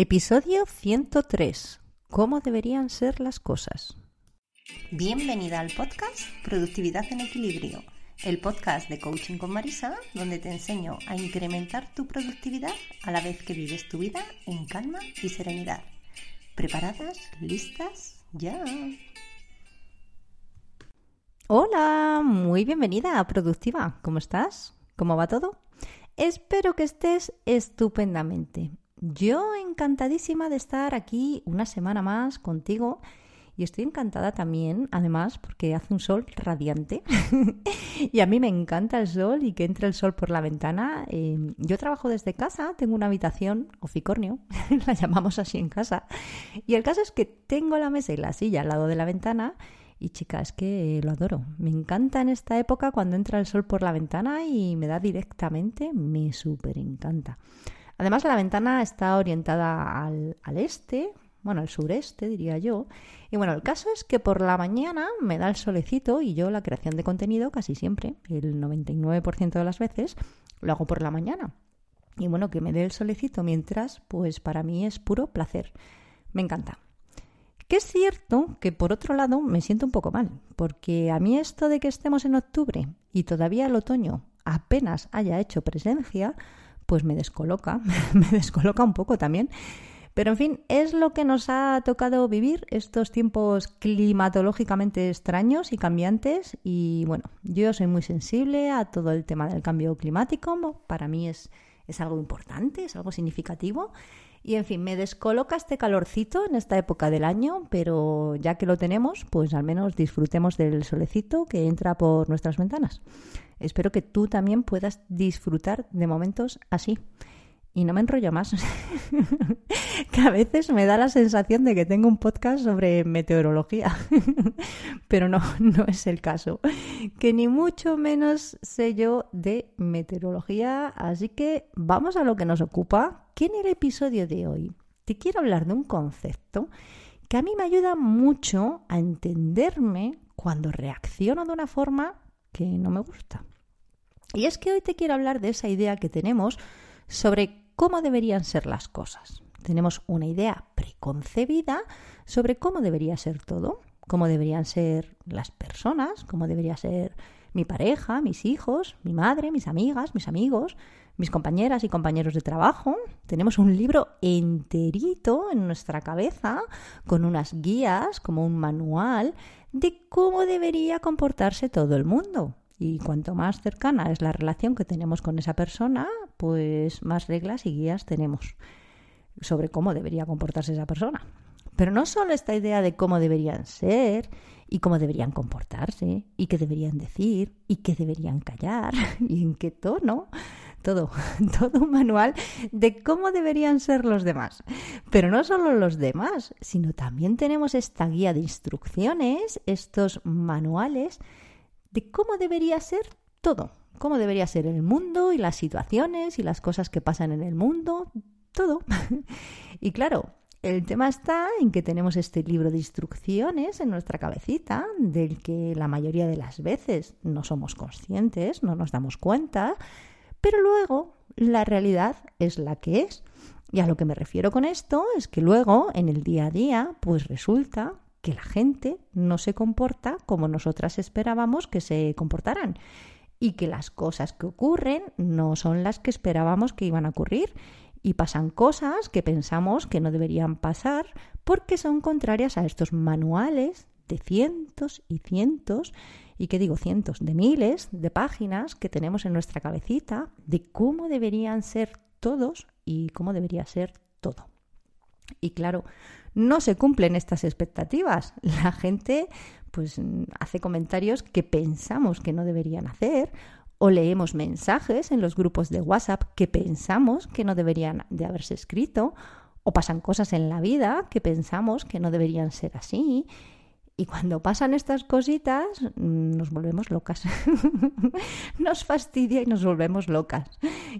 Episodio 103. ¿Cómo deberían ser las cosas? Bienvenida al podcast Productividad en Equilibrio, el podcast de Coaching con Marisa, donde te enseño a incrementar tu productividad a la vez que vives tu vida en calma y serenidad. ¿Preparadas? ¿Listas? ¡Ya! Hola, muy bienvenida a Productiva. ¿Cómo estás? ¿Cómo va todo? Espero que estés estupendamente. Yo encantadísima de estar aquí una semana más contigo y estoy encantada también, además, porque hace un sol radiante y a mí me encanta el sol y que entre el sol por la ventana. Em, yo trabajo desde casa, tengo una habitación oficornio, la llamamos así en casa, y el caso es que tengo la mesa y la silla al lado de la ventana. Y chicas, es que lo adoro. Me encanta en esta época cuando entra el sol por la ventana y me da directamente, me súper encanta. Además, la ventana está orientada al, este, bueno, al sureste, diría yo. Y bueno, el caso es que por la mañana me da el solecito y yo la creación de contenido casi siempre, el 99% de las veces, lo hago por la mañana. Y bueno, que me dé el solecito mientras, pues para mí es puro placer. Me encanta. Que es cierto que por otro lado me siento un poco mal, porque a mí esto de que estemos en octubre y todavía el otoño apenas haya hecho presencia, pues me descoloca, me descoloca un poco también. Pero en fin, es lo que nos ha tocado vivir estos tiempos climatológicamente extraños y cambiantes. Y bueno, yo soy muy sensible a todo el tema del cambio climático. Para mí es, es algo importante, es algo significativo. Y en fin, me descoloca este calorcito en esta época del año, pero ya que lo tenemos, pues al menos disfrutemos del solecito que entra por nuestras ventanas. Espero que tú también puedas disfrutar de momentos así. Y no me enrollo más, que a veces me da la sensación de que tengo un podcast sobre meteorología, pero no, no es el caso, que ni mucho menos sé yo de meteorología, así que vamos a lo que nos ocupa, que en el episodio de hoy te quiero hablar de un concepto que a mí me ayuda mucho a entenderme cuando reacciono de una forma que no me gusta. Y es que hoy te quiero hablar de esa idea que tenemos sobre cómo deberían ser las cosas. Tenemos una idea preconcebida sobre cómo debería ser todo, cómo deberían ser las personas, cómo debería ser mi pareja, mis hijos, mi madre, mis amigas, mis amigos, mis compañeras y compañeros de trabajo. Tenemos un libro enterito en nuestra cabeza con unas guías, como un manual de cómo debería comportarse todo el mundo. Y cuanto más cercana es la relación que tenemos con esa persona, pues más reglas y guías tenemos sobre cómo debería comportarse esa persona. Pero no solo esta idea de cómo deberían ser y cómo deberían comportarse y qué deberían decir y qué deberían callar y en qué tono. Todo, todo un manual de cómo deberían ser los demás. Pero no solo los demás, sino también tenemos esta guía de instrucciones, estos manuales de cómo debería ser todo, cómo debería ser el mundo y las situaciones y las cosas que pasan en el mundo, todo. y claro, el tema está en que tenemos este libro de instrucciones en nuestra cabecita, del que la mayoría de las veces no somos conscientes, no nos damos cuenta, pero luego la realidad es la que es. Y a lo que me refiero con esto es que luego, en el día a día, pues resulta que la gente no se comporta como nosotras esperábamos que se comportaran y que las cosas que ocurren no son las que esperábamos que iban a ocurrir y pasan cosas que pensamos que no deberían pasar porque son contrarias a estos manuales de cientos y cientos y que digo cientos de miles de páginas que tenemos en nuestra cabecita de cómo deberían ser todos y cómo debería ser todo. Y claro, no se cumplen estas expectativas. La gente pues hace comentarios que pensamos que no deberían hacer o leemos mensajes en los grupos de WhatsApp que pensamos que no deberían de haberse escrito O pasan cosas en la vida que pensamos que no deberían ser así. Y cuando pasan estas cositas, mm, nos volvemos locas. nos fastidia y nos volvemos locas.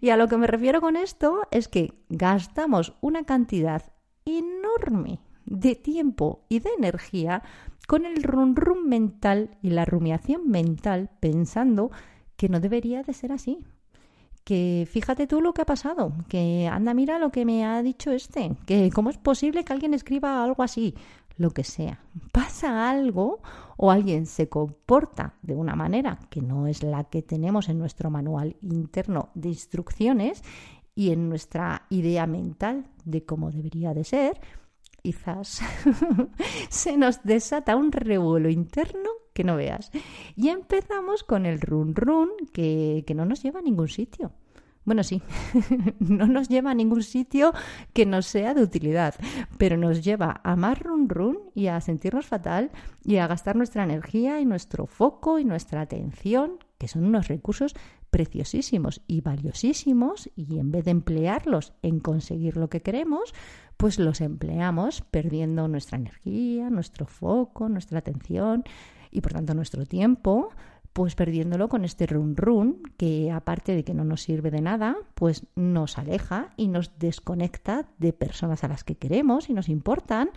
Y a lo que me refiero con esto es que gastamos una cantidad enorme de tiempo y de energía con el rum rum mental y la rumiación mental pensando que no debería de ser así. Que fíjate tú lo que ha pasado, que anda, mira lo que me ha dicho este, que cómo es posible que alguien escriba algo así, lo que sea. Pasa algo o alguien se comporta de una manera que no es la que tenemos en nuestro manual interno de instrucciones y en nuestra idea mental de cómo debería de ser, quizás se nos desata un revuelo interno que no veas. Y empezamos con el run run que, que no nos lleva a ningún sitio. Bueno, sí, no nos lleva a ningún sitio que nos sea de utilidad, pero nos lleva a más run run y a sentirnos fatal y a gastar nuestra energía y nuestro foco y nuestra atención, que son unos recursos preciosísimos y valiosísimos, y en vez de emplearlos en conseguir lo que queremos, pues los empleamos perdiendo nuestra energía, nuestro foco, nuestra atención y por tanto nuestro tiempo pues perdiéndolo con este run run que aparte de que no nos sirve de nada, pues nos aleja y nos desconecta de personas a las que queremos y nos importan,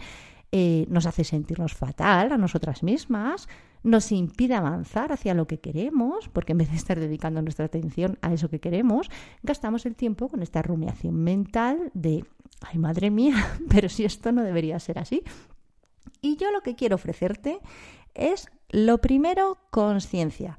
eh, nos hace sentirnos fatal a nosotras mismas, nos impide avanzar hacia lo que queremos, porque en vez de estar dedicando nuestra atención a eso que queremos, gastamos el tiempo con esta rumiación mental de, ay madre mía, pero si esto no debería ser así. Y yo lo que quiero ofrecerte es lo primero, conciencia.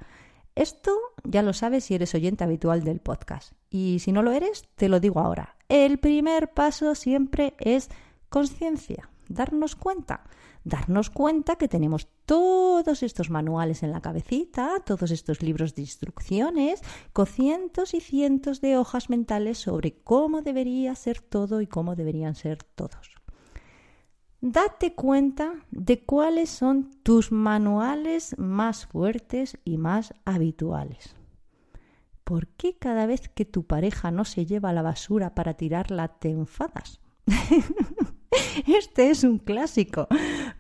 Esto ya lo sabes si eres oyente habitual del podcast. Y si no lo eres, te lo digo ahora. El primer paso siempre es conciencia, darnos cuenta. Darnos cuenta que tenemos todos estos manuales en la cabecita, todos estos libros de instrucciones, con cientos y cientos de hojas mentales sobre cómo debería ser todo y cómo deberían ser todos date cuenta de cuáles son tus manuales más fuertes y más habituales. ¿Por qué cada vez que tu pareja no se lleva la basura para tirarla te enfadas? Este es un clásico,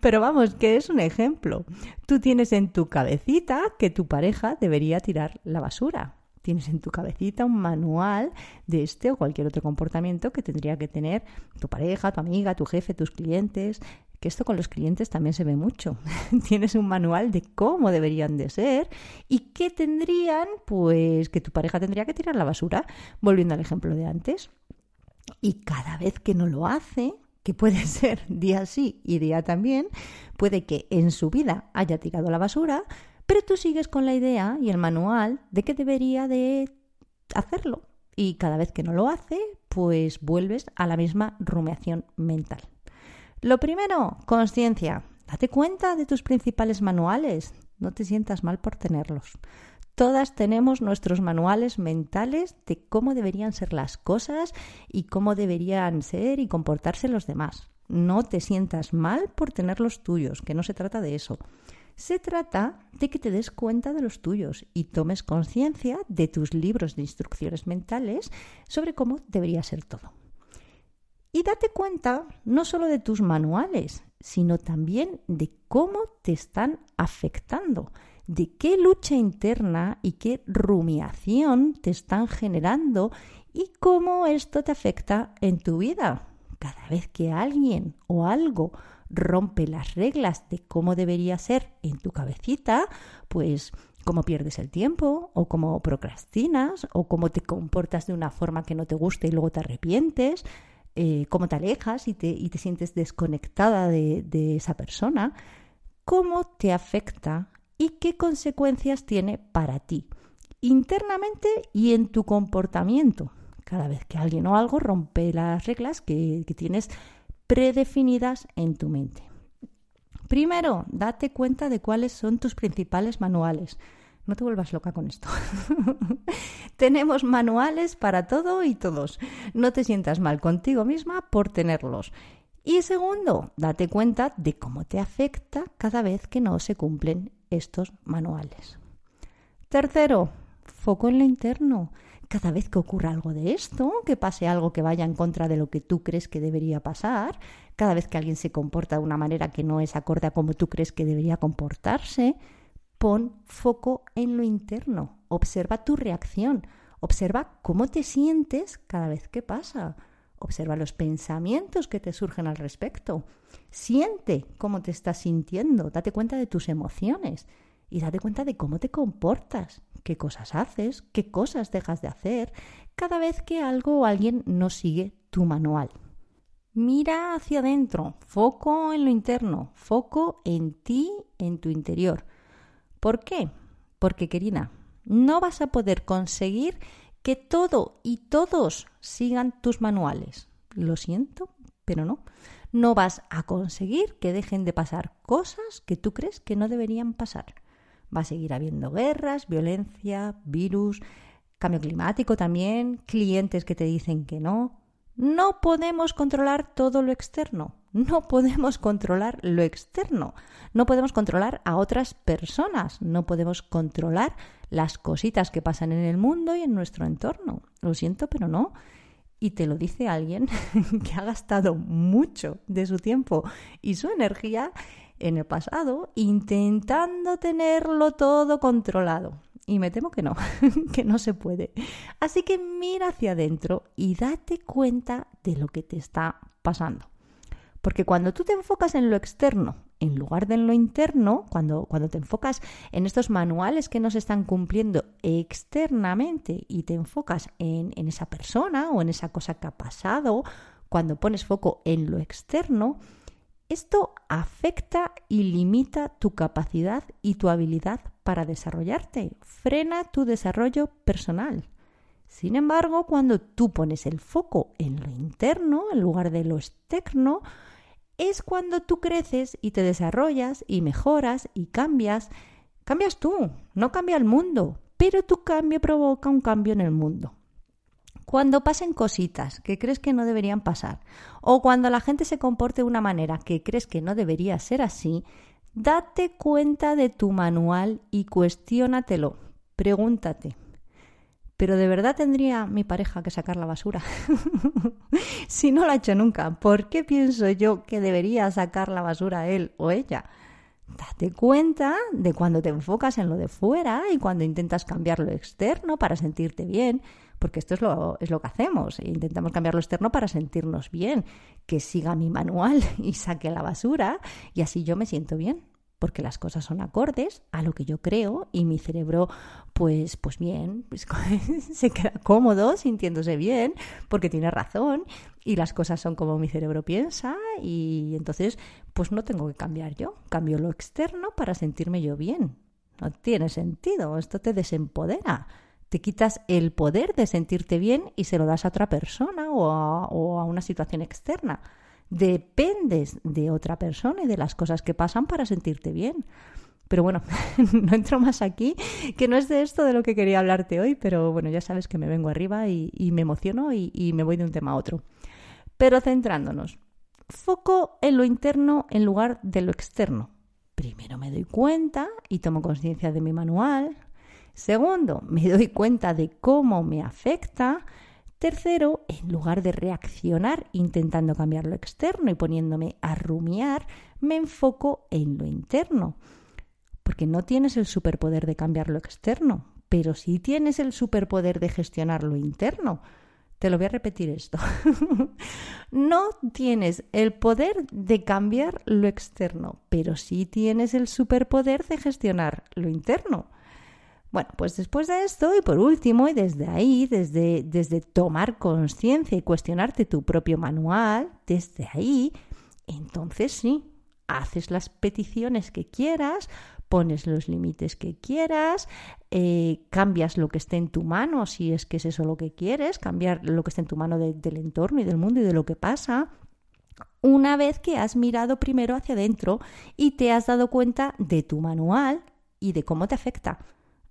pero vamos, que es un ejemplo. Tú tienes en tu cabecita que tu pareja debería tirar la basura tienes en tu cabecita un manual de este o cualquier otro comportamiento que tendría que tener tu pareja, tu amiga, tu jefe, tus clientes, que esto con los clientes también se ve mucho. tienes un manual de cómo deberían de ser y qué tendrían, pues que tu pareja tendría que tirar la basura, volviendo al ejemplo de antes. Y cada vez que no lo hace, que puede ser día sí y día también, puede que en su vida haya tirado la basura, pero tú sigues con la idea y el manual de que debería de hacerlo. Y cada vez que no lo hace, pues vuelves a la misma rumiación mental. Lo primero, conciencia. Date cuenta de tus principales manuales. No te sientas mal por tenerlos. Todas tenemos nuestros manuales mentales de cómo deberían ser las cosas y cómo deberían ser y comportarse los demás. No te sientas mal por tener los tuyos, que no se trata de eso. Se trata de que te des cuenta de los tuyos y tomes conciencia de tus libros de instrucciones mentales sobre cómo debería ser todo. Y date cuenta no solo de tus manuales, sino también de cómo te están afectando, de qué lucha interna y qué rumiación te están generando y cómo esto te afecta en tu vida. Cada vez que alguien o algo rompe las reglas de cómo debería ser en tu cabecita, pues cómo pierdes el tiempo, o cómo procrastinas, o cómo te comportas de una forma que no te gusta y luego te arrepientes, eh, cómo te alejas y te, te sientes desconectada de, de esa persona, cómo te afecta y qué consecuencias tiene para ti, internamente y en tu comportamiento. Cada vez que alguien o algo rompe las reglas que, que tienes predefinidas en tu mente. Primero, date cuenta de cuáles son tus principales manuales. No te vuelvas loca con esto. Tenemos manuales para todo y todos. No te sientas mal contigo misma por tenerlos. Y segundo, date cuenta de cómo te afecta cada vez que no se cumplen estos manuales. Tercero, foco en lo interno. cada vez que ocurra algo de esto, que pase algo que vaya en contra de lo que tú crees que debería pasar, cada vez que alguien se comporta de una manera que no es acorde a como tú crees que debería comportarse, pon foco en lo interno, observa tu reacción, observa cómo te sientes cada vez que pasa, observa los pensamientos que te surgen al respecto, siente cómo te estás sintiendo, date cuenta de tus emociones y date cuenta de cómo te comportas, qué cosas haces, qué cosas dejas de hacer cada vez que algo o alguien no sigue tu manual. Mira hacia adentro, foco en lo interno, foco en ti, en tu interior. ¿Por qué? Porque, querida, no vas a poder conseguir que todo y todos sigan tus manuales. Lo siento, pero no. No vas a conseguir que dejen de pasar cosas que tú crees que no deberían pasar. Va a seguir habiendo guerras, violencia, virus, cambio climático también, clientes que te dicen que no. No podemos controlar todo lo externo, no podemos controlar lo externo, no podemos controlar a otras personas, no podemos controlar las cositas que pasan en el mundo y en nuestro entorno. Lo siento, pero no. Y te lo dice alguien que ha gastado mucho de su tiempo y su energía en el pasado intentando tenerlo todo controlado. Y me temo que no, que no se puede. Así que mira hacia adentro y date cuenta de lo que te está pasando. Porque cuando tú te enfocas en lo externo en lugar de en lo interno, cuando, cuando te enfocas en estos manuales que no se están cumpliendo externamente y te enfocas en, en esa persona o en esa cosa que ha pasado, cuando pones foco en lo externo, esto afecta y limita tu capacidad y tu habilidad para desarrollarte, frena tu desarrollo personal. Sin embargo, cuando tú pones el foco en lo interno en lugar de lo externo, es cuando tú creces y te desarrollas y mejoras y cambias. Cambias tú, no cambia el mundo, pero tu cambio provoca un cambio en el mundo. Cuando pasen cositas que crees que no deberían pasar, o cuando la gente se comporte de una manera que crees que no debería ser así, date cuenta de tu manual y cuestiónatelo. Pregúntate, pero de verdad tendría mi pareja que sacar la basura. si no lo ha hecho nunca, ¿por qué pienso yo que debería sacar la basura él o ella? Date cuenta de cuando te enfocas en lo de fuera y cuando intentas cambiar lo externo para sentirte bien, porque esto es lo, es lo que hacemos, intentamos cambiar lo externo para sentirnos bien, que siga mi manual y saque la basura y así yo me siento bien porque las cosas son acordes a lo que yo creo y mi cerebro pues pues bien pues, se queda cómodo sintiéndose bien porque tiene razón y las cosas son como mi cerebro piensa y entonces pues no tengo que cambiar yo cambio lo externo para sentirme yo bien. No tiene sentido esto te desempodera. Te quitas el poder de sentirte bien y se lo das a otra persona o a, o a una situación externa dependes de otra persona y de las cosas que pasan para sentirte bien. Pero bueno, no entro más aquí, que no es de esto de lo que quería hablarte hoy, pero bueno, ya sabes que me vengo arriba y, me emociono y, y me voy de un tema a otro. Pero centrándonos, foco en lo interno en lugar de lo externo. Primero me doy cuenta y tomo conciencia de mi manual. Segundo, me doy cuenta de cómo me afecta. Tercero, en lugar de reaccionar intentando cambiar lo externo y poniéndome a rumiar, me enfoco en lo interno. Porque no tienes el superpoder de cambiar lo externo, pero sí tienes el superpoder de gestionar lo interno. Te lo voy a repetir esto. no tienes el poder de cambiar lo externo, pero sí tienes el superpoder de gestionar lo interno. Bueno, pues después de esto y por último, y desde ahí, desde, desde tomar conciencia y cuestionarte tu propio manual, desde ahí, entonces sí, haces las peticiones que quieras, pones los límites que quieras, eh, cambias lo que esté en tu mano, si es que es eso lo que quieres, cambiar lo que esté en tu mano del entorno y del mundo y de lo que pasa, una vez que has mirado primero hacia adentro y te has dado cuenta de tu manual y de cómo te afecta.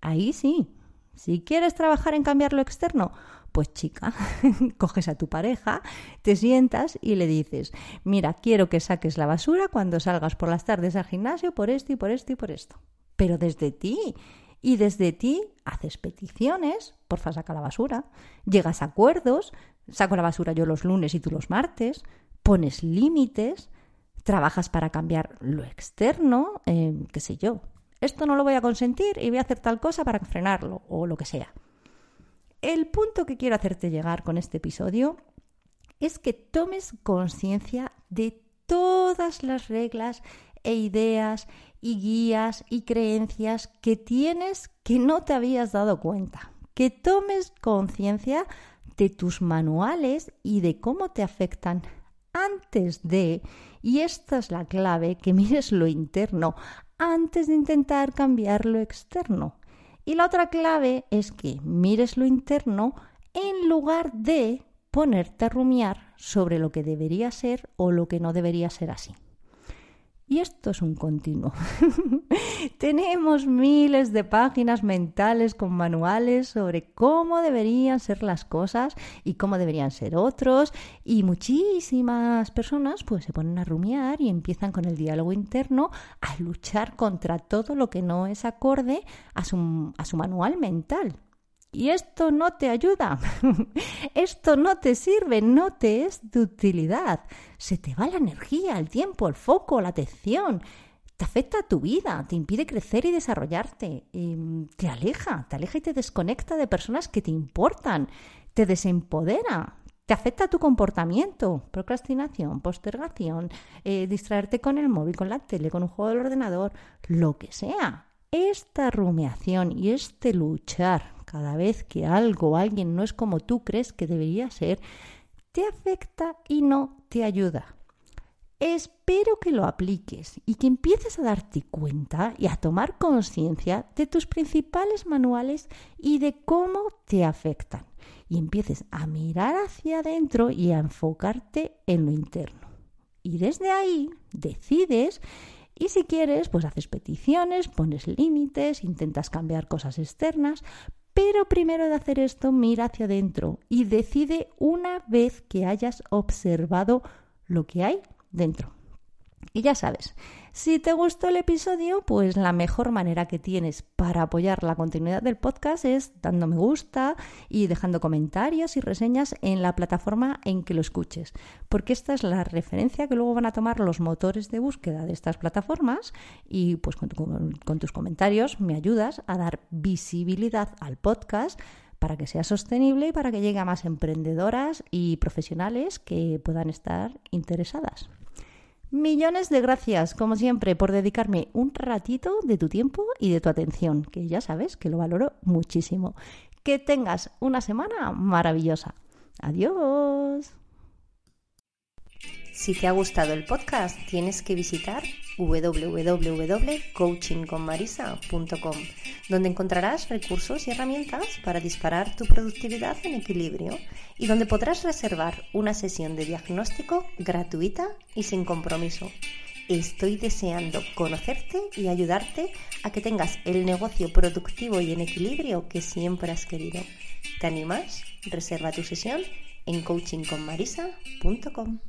Ahí sí. Si quieres trabajar en cambiar lo externo, pues chica, coges a tu pareja, te sientas y le dices, mira, quiero que saques la basura cuando salgas por las tardes al gimnasio por esto y por esto y por esto. Pero desde ti Y desde ti haces peticiones, porfa saca la basura, llegas a acuerdos, saco la basura yo los lunes y tú los martes, pones límites, trabajas para cambiar lo externo, eh, qué sé yo. Esto no lo voy a consentir y voy a hacer tal cosa para frenarlo o lo que sea. El punto que quiero hacerte llegar con este episodio es que tomes conciencia de todas las reglas e ideas y guías y creencias que tienes que no te habías dado cuenta. Que tomes conciencia de tus manuales y de cómo te afectan antes de, y esta es la clave, que mires lo interno antes de intentar cambiar lo externo. Y la otra clave es que mires lo interno en lugar de ponerte a rumiar sobre lo que debería ser o lo que no debería ser así. Y esto es un continuo. Tenemos miles de páginas mentales con manuales sobre cómo deberían ser las cosas y cómo deberían ser otros. Y muchísimas personas pues se ponen a rumiar y empiezan con el diálogo interno a luchar contra todo lo que no es acorde a su, a su manual mental. Y esto no te ayuda, esto no te sirve, no te es de utilidad. Se te va la energía, el tiempo, el foco, la atención. Te afecta a tu vida, te impide crecer y desarrollarte, em, te aleja, te aleja y te desconecta de personas que te importan, te desempodera, te afecta tu comportamiento, procrastinación, postergación, eh, distraerte con el móvil, con la tele, con un juego del ordenador, lo que sea. Esta rumiación y este luchar cada vez que algo o alguien no es como tú crees que debería ser, te afecta y no te ayuda. Espero que lo apliques y que empieces a darte cuenta y a tomar conciencia de tus principales manuales y de cómo te afectan. Y empieces a mirar hacia adentro y a enfocarte en lo interno. Y desde ahí decides y si quieres, pues haces peticiones, pones límites, intentas cambiar cosas externas, pero primero de hacer esto, mira hacia adentro y decide una vez que hayas observado lo que hay dentro. Y ya sabes, si te gustó el episodio, pues la mejor manera que tienes para apoyar la continuidad del podcast es dando me gusta y dejando comentarios y reseñas en la plataforma en que lo escuches, porque esta es la referencia que luego van a tomar los motores de búsqueda de estas plataformas y pues con, con tus comentarios me ayudas a dar visibilidad al podcast para que sea sostenible y para que llegue a más emprendedoras y profesionales que puedan estar interesadas. Millones de gracias, como siempre, por dedicarme un ratito de tu tiempo y de tu atención, que ya sabes que lo valoro muchísimo. Que tengas una semana maravillosa. Adiós. Si te ha gustado el podcast, tienes que visitar www.coachingconmarisa.com, donde encontrarás recursos y herramientas para disparar tu productividad en equilibrio y donde podrás reservar una sesión de diagnóstico gratuita y sin compromiso. Estoy deseando conocerte y ayudarte a que tengas el negocio productivo y en equilibrio que siempre has querido. ¿Te animas? Reserva tu sesión en coachingconmarisa.com.